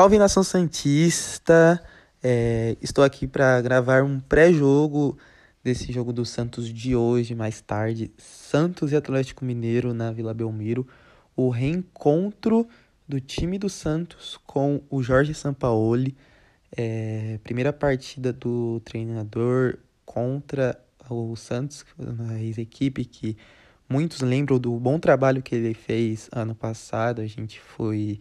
Salve nação Santista! É, estou aqui para gravar um pré-jogo desse jogo do Santos de hoje, mais tarde. Santos e Atlético Mineiro na Vila Belmiro. O reencontro do time do Santos com o Jorge Sampaoli. É, primeira partida do treinador contra o Santos, a ex-equipe que muitos lembram do bom trabalho que ele fez ano passado. A gente foi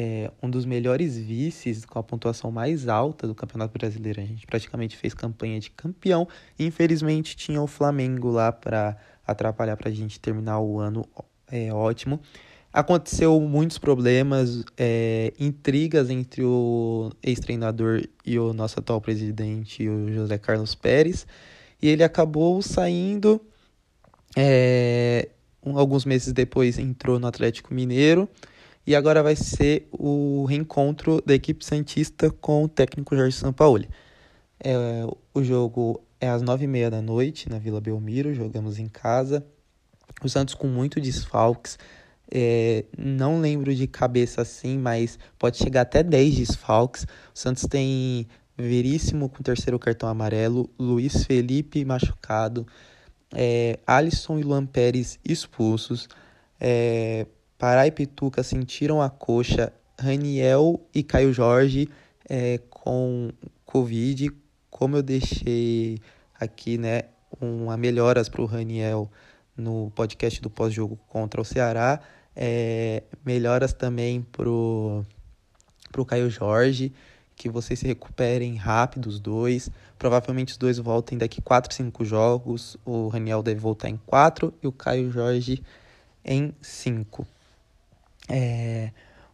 é, um dos melhores vices com a pontuação mais alta do Campeonato Brasileiro. A gente praticamente fez campanha de campeão. E infelizmente tinha o Flamengo lá para atrapalhar para a gente terminar o ano é, ótimo. Aconteceu muitos problemas, é, intrigas entre o ex-treinador e o nosso atual presidente, o José Carlos Pérez, e ele acabou saindo. É, alguns meses depois entrou no Atlético Mineiro e agora vai ser o reencontro da equipe Santista com o técnico Jorge Sampaoli. É, o jogo é às nove e meia da noite na Vila Belmiro, jogamos em casa. O Santos com muito desfalques. É, não lembro de cabeça assim, mas pode chegar até 10 desfalques. O Santos tem Veríssimo com terceiro cartão amarelo, Luiz Felipe machucado, é, Alisson e Luan Pérez expulsos, é, Pará e Pituca sentiram a coxa, Raniel e Caio Jorge é, com Covid, como eu deixei aqui, né, uma melhoras para o Raniel no podcast do pós-jogo contra o Ceará, é, melhoras também pro pro Caio Jorge, que vocês se recuperem rápido os dois. Provavelmente os dois voltem daqui 4, 5 jogos. O Raniel deve voltar em 4 e o Caio Jorge em 5. É,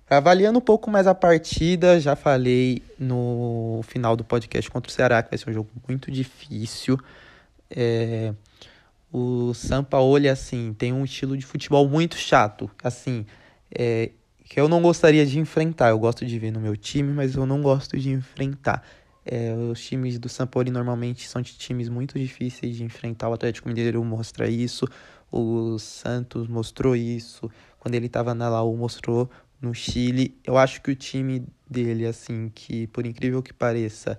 avaliando um pouco mais a partida, já falei no final do podcast contra o Ceará que vai ser um jogo muito difícil. É, o Sampaoli, assim, tem um estilo de futebol muito chato, assim, é, que eu não gostaria de enfrentar. Eu gosto de ver no meu time, mas eu não gosto de enfrentar. É, os times do Sampaoli normalmente são times muito difíceis de enfrentar. O Atlético Mineiro mostra isso, o Santos mostrou isso, quando ele estava na Laú mostrou no Chile. Eu acho que o time dele, assim, que por incrível que pareça,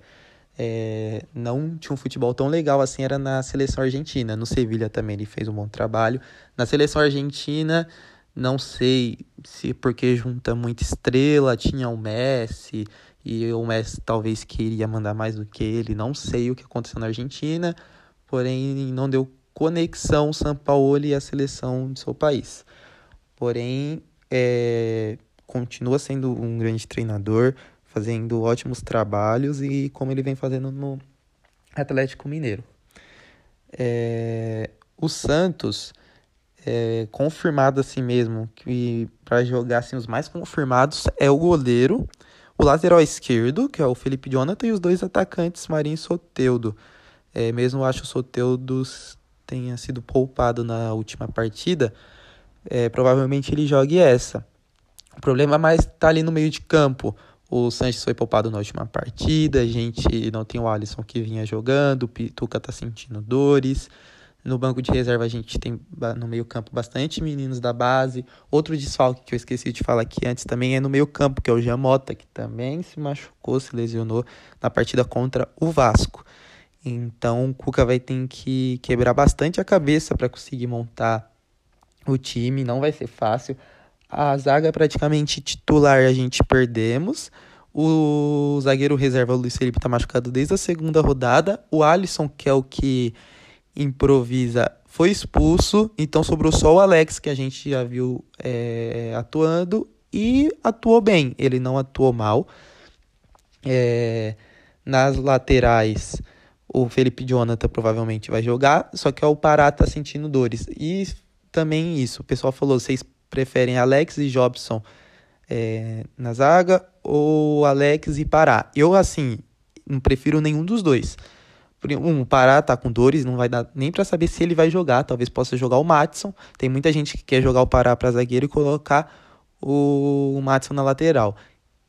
é, não tinha um futebol tão legal assim, era na seleção argentina. No Sevilha também ele fez um bom trabalho. Na seleção argentina, não sei se porque junta muita estrela, tinha o Messi, e o Messi talvez queria mandar mais do que ele. Não sei o que aconteceu na Argentina, porém não deu conexão São Paulo e a seleção do seu país. Porém, é, continua sendo um grande treinador, fazendo ótimos trabalhos e como ele vem fazendo no Atlético Mineiro. É, o Santos é confirmado assim mesmo que para jogar assim os mais confirmados é o goleiro, o lateral esquerdo, que é o Felipe Jonathan, e os dois atacantes, Marinho e Soteudo. É, mesmo acho o Soteudo tenha sido poupado na última partida, é, provavelmente ele jogue essa. O problema mais está ali no meio de campo. O Sanches foi poupado na última partida, a gente não tem o Alisson que vinha jogando, o Pituca tá sentindo dores. No banco de reserva a gente tem no meio campo bastante meninos da base. Outro desfalque que eu esqueci de falar aqui antes também é no meio campo, que é o Jamota, que também se machucou, se lesionou na partida contra o Vasco. Então o Cuca vai ter que quebrar bastante a cabeça para conseguir montar o time, não vai ser fácil. A zaga praticamente titular a gente perdemos. O zagueiro reserva o Luiz Felipe tá machucado desde a segunda rodada. O Alisson, que é o que improvisa, foi expulso. Então sobrou só o Alex, que a gente já viu é, atuando. E atuou bem. Ele não atuou mal. É, nas laterais, o Felipe Jonathan provavelmente vai jogar. Só que o Pará tá sentindo dores. E também isso. O pessoal falou: vocês preferem Alex e Jobson é, na zaga ou Alex e Pará? Eu, assim, não prefiro nenhum dos dois. Um, o Pará tá com dores, não vai dar nem para saber se ele vai jogar. Talvez possa jogar o Matson. Tem muita gente que quer jogar o Pará para zagueiro e colocar o Matson na lateral.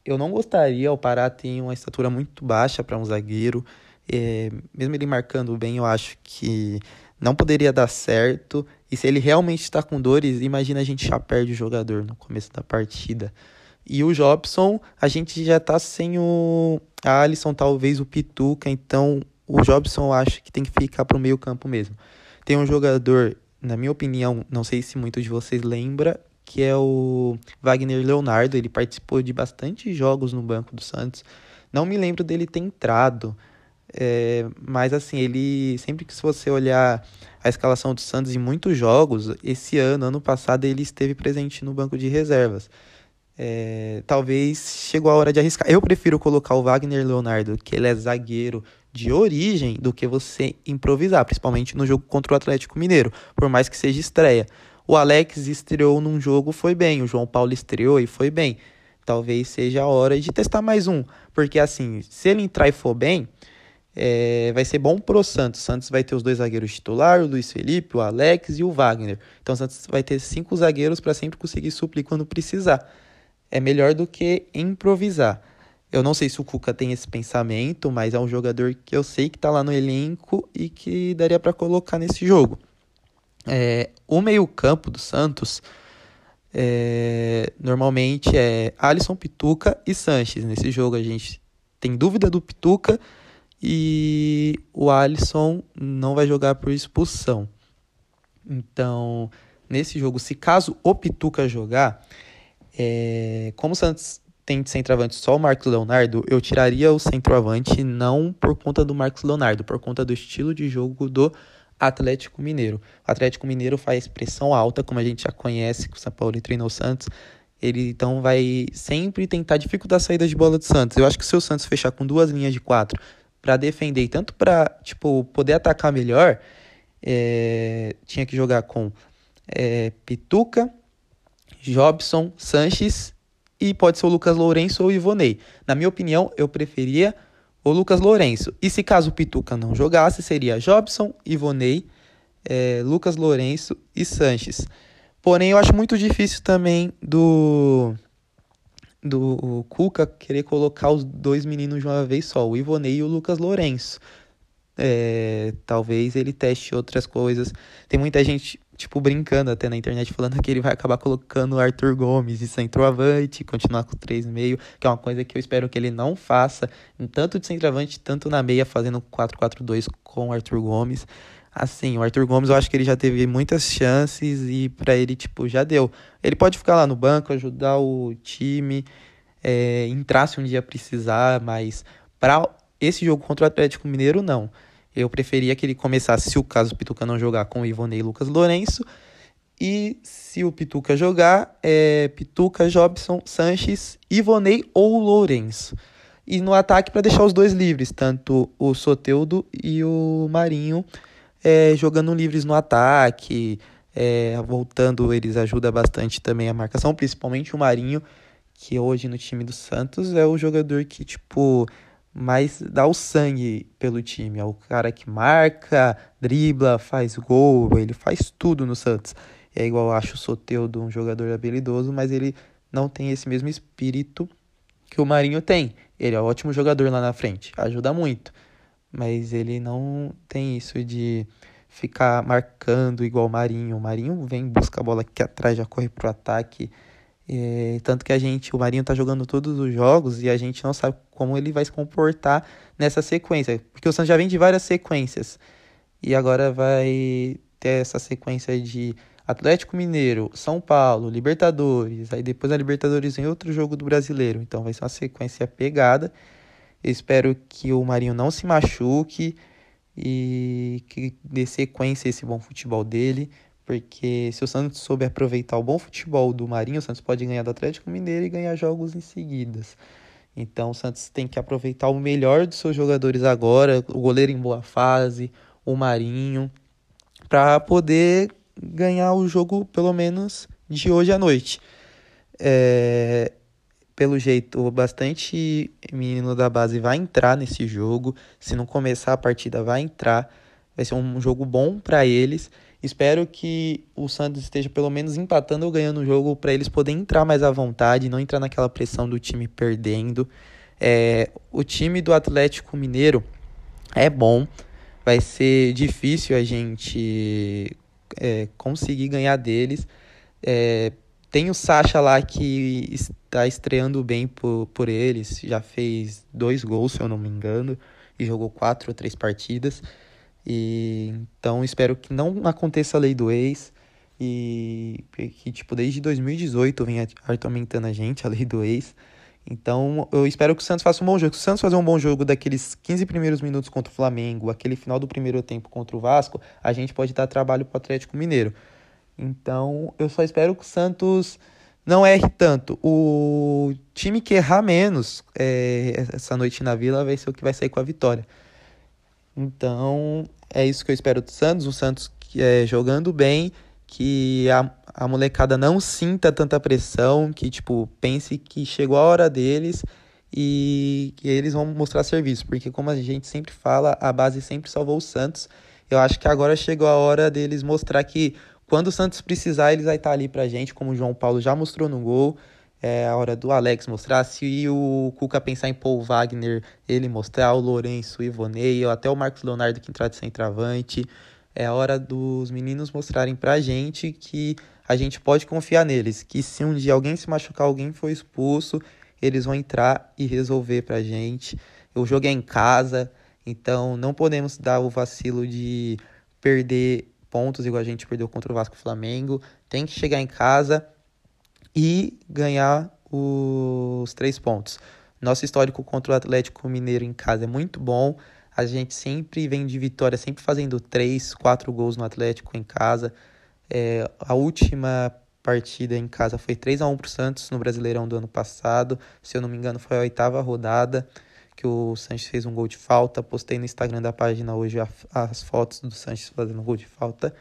Eu não gostaria, o Pará tem uma estatura muito baixa para um zagueiro. É, mesmo ele marcando bem, eu acho que não poderia dar certo. E se ele realmente está com dores, imagina a gente já perde o jogador no começo da partida. E o Jobson, a gente já tá sem o a Alisson, talvez o Pituca, então o Jobson eu acho que tem que ficar pro meio campo mesmo. Tem um jogador, na minha opinião, não sei se muitos de vocês lembra, que é o Wagner Leonardo, ele participou de bastante jogos no banco do Santos. Não me lembro dele ter entrado, é, mas assim, ele sempre que se você olhar a escalação do Santos em muitos jogos, esse ano, ano passado, ele esteve presente no banco de reservas. É, talvez chegou a hora de arriscar. Eu prefiro colocar o Wagner Leonardo, que ele é zagueiro de origem, do que você improvisar, principalmente no jogo contra o Atlético Mineiro, por mais que seja estreia. O Alex estreou num jogo, foi bem. O João Paulo estreou e foi bem. Talvez seja a hora de testar mais um, porque assim, se ele entrar e for bem, é, vai ser bom pro Santos. Santos vai ter os dois zagueiros titular, o Luiz Felipe, o Alex e o Wagner. Então o Santos vai ter cinco zagueiros para sempre conseguir suplir quando precisar é melhor do que improvisar. Eu não sei se o Cuca tem esse pensamento, mas é um jogador que eu sei que está lá no elenco e que daria para colocar nesse jogo. É, o meio-campo do Santos é, normalmente é Alisson, Pituca e Sanches. Nesse jogo a gente tem dúvida do Pituca e o Alisson não vai jogar por expulsão. Então, nesse jogo, se caso o Pituca jogar, é, como o Santos tem de centroavante só o Marcos Leonardo, eu tiraria o centroavante não por conta do Marcos Leonardo, por conta do estilo de jogo do Atlético Mineiro. O Atlético Mineiro faz pressão alta, como a gente já conhece, que o São Paulo treinou o Santos. Ele então vai sempre tentar dificultar a saída de bola do Santos. Eu acho que se o Santos fechar com duas linhas de quatro para defender e tanto para tipo poder atacar melhor, é, tinha que jogar com é, Pituca, Jobson, Sanches e pode ser o Lucas Lourenço ou o Ivonei. Na minha opinião, eu preferia o Lucas Lourenço. E se caso o Pituca não jogasse, seria Jobson, Ivonei, é, Lucas Lourenço e Sanches. Porém, eu acho muito difícil também do do Cuca querer colocar os dois meninos de uma vez só, o Ivonei e o Lucas Lourenço. É, talvez ele teste outras coisas. Tem muita gente tipo, brincando até na internet, falando que ele vai acabar colocando o Arthur Gomes de centroavante, continuar com 3,5, que é uma coisa que eu espero que ele não faça, tanto de centroavante, tanto na meia, fazendo 4-4-2 com o Arthur Gomes. Assim, o Arthur Gomes eu acho que ele já teve muitas chances e para ele, tipo, já deu. Ele pode ficar lá no banco, ajudar o time, é, entrar se um dia precisar, mas para esse jogo contra o Atlético Mineiro, não. Eu preferia que ele começasse, se o caso Pituca não jogar, com o Ivonei e Lucas Lourenço. E se o Pituca jogar, é Pituca, Jobson, Sanches, Ivonei ou Lourenço. E no ataque para deixar os dois livres, tanto o Soteudo e o Marinho é, jogando livres no ataque, é, voltando, eles ajudam bastante também a marcação, principalmente o Marinho, que hoje no time do Santos é o jogador que, tipo, mas dá o sangue pelo time. É o cara que marca, dribla, faz gol, ele faz tudo no Santos. É igual eu acho o Soteudo um jogador habilidoso, mas ele não tem esse mesmo espírito que o Marinho tem. Ele é um ótimo jogador lá na frente, ajuda muito. Mas ele não tem isso de ficar marcando igual o Marinho. O Marinho vem, busca a bola aqui atrás, já corre pro ataque é, tanto que a gente, o Marinho tá jogando todos os jogos e a gente não sabe como ele vai se comportar nessa sequência. Porque o Santos já vem de várias sequências. E agora vai ter essa sequência de Atlético Mineiro, São Paulo, Libertadores. Aí depois a Libertadores em outro jogo do brasileiro. Então vai ser uma sequência pegada. Eu espero que o Marinho não se machuque e que dê sequência esse bom futebol dele. Porque se o Santos souber aproveitar o bom futebol do Marinho, o Santos pode ganhar do Atlético Mineiro e ganhar jogos em seguidas. Então o Santos tem que aproveitar o melhor dos seus jogadores agora, o goleiro em boa fase, o Marinho, para poder ganhar o jogo pelo menos de hoje à noite. É... pelo jeito, bastante menino da base vai entrar nesse jogo. Se não começar a partida, vai entrar. Vai ser um jogo bom para eles. Espero que o Santos esteja pelo menos empatando ou ganhando o jogo para eles poderem entrar mais à vontade, não entrar naquela pressão do time perdendo. É, o time do Atlético Mineiro é bom, vai ser difícil a gente é, conseguir ganhar deles. É, tem o Sacha lá que está estreando bem por, por eles, já fez dois gols, se eu não me engano, e jogou quatro ou três partidas. E então espero que não aconteça a lei do ex e que tipo desde 2018 vem atormentando a gente a lei do ex. Então eu espero que o Santos faça um bom jogo. Se o Santos fazer um bom jogo daqueles 15 primeiros minutos contra o Flamengo, aquele final do primeiro tempo contra o Vasco, a gente pode dar trabalho para o Atlético Mineiro. Então, eu só espero que o Santos não erre tanto. O time que errar menos é, essa noite na Vila vai ser o que vai sair com a vitória. Então, é isso que eu espero do Santos. O Santos é, jogando bem, que a, a molecada não sinta tanta pressão, que, tipo, pense que chegou a hora deles e que eles vão mostrar serviço. Porque, como a gente sempre fala, a base sempre salvou o Santos. Eu acho que agora chegou a hora deles mostrar que quando o Santos precisar, eles vai estar ali pra gente, como o João Paulo já mostrou no gol. É a hora do Alex mostrar. Se o Cuca pensar em Paul Wagner, ele mostrar, o Lourenço, o Ivonei, ou até o Marcos Leonardo que entrar de centroavante. É a hora dos meninos mostrarem pra gente que a gente pode confiar neles. Que se um dia alguém se machucar, alguém for expulso, eles vão entrar e resolver pra gente. O jogo é em casa, então não podemos dar o vacilo de perder pontos, igual a gente perdeu contra o Vasco e Flamengo. Tem que chegar em casa e ganhar os três pontos. Nosso histórico contra o Atlético Mineiro em casa é muito bom. A gente sempre vem de vitória, sempre fazendo três, quatro gols no Atlético em casa. É, a última partida em casa foi 3 a 1 para o Santos no Brasileirão do ano passado. Se eu não me engano, foi a oitava rodada que o Sanches fez um gol de falta. Postei no Instagram da página hoje as fotos do Sanches fazendo gol de falta.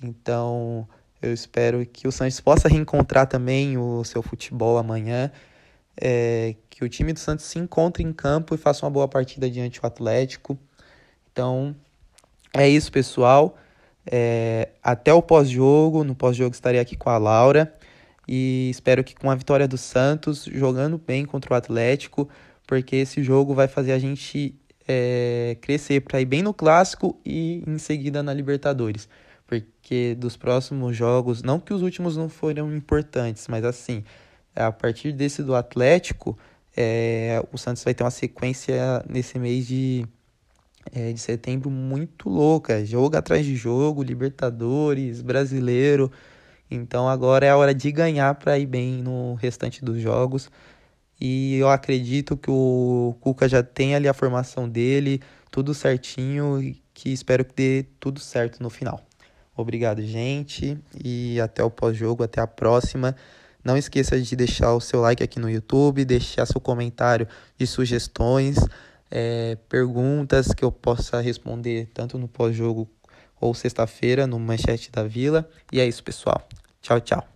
Então, eu espero que o Sanches possa reencontrar também o seu futebol amanhã. É, que o time do Santos se encontre em campo e faça uma boa partida diante do Atlético. Então, é isso, pessoal. É, até o pós-jogo. No pós-jogo estarei aqui com a Laura. E espero que com a vitória do Santos, jogando bem contra o Atlético, porque esse jogo vai fazer a gente é, crescer para ir bem no clássico e em seguida na Libertadores. Porque dos próximos jogos, não que os últimos não foram importantes, mas assim, a partir desse do Atlético, é, o Santos vai ter uma sequência nesse mês de, é, de setembro muito louca. Jogo atrás de jogo, Libertadores, Brasileiro. Então agora é a hora de ganhar para ir bem no restante dos jogos. E eu acredito que o Cuca já tem ali a formação dele, tudo certinho, e que espero que dê tudo certo no final. Obrigado, gente, e até o pós-jogo, até a próxima. Não esqueça de deixar o seu like aqui no YouTube, deixar seu comentário de sugestões, é, perguntas que eu possa responder tanto no pós-jogo ou sexta-feira no Manchete da Vila. E é isso, pessoal. Tchau, tchau.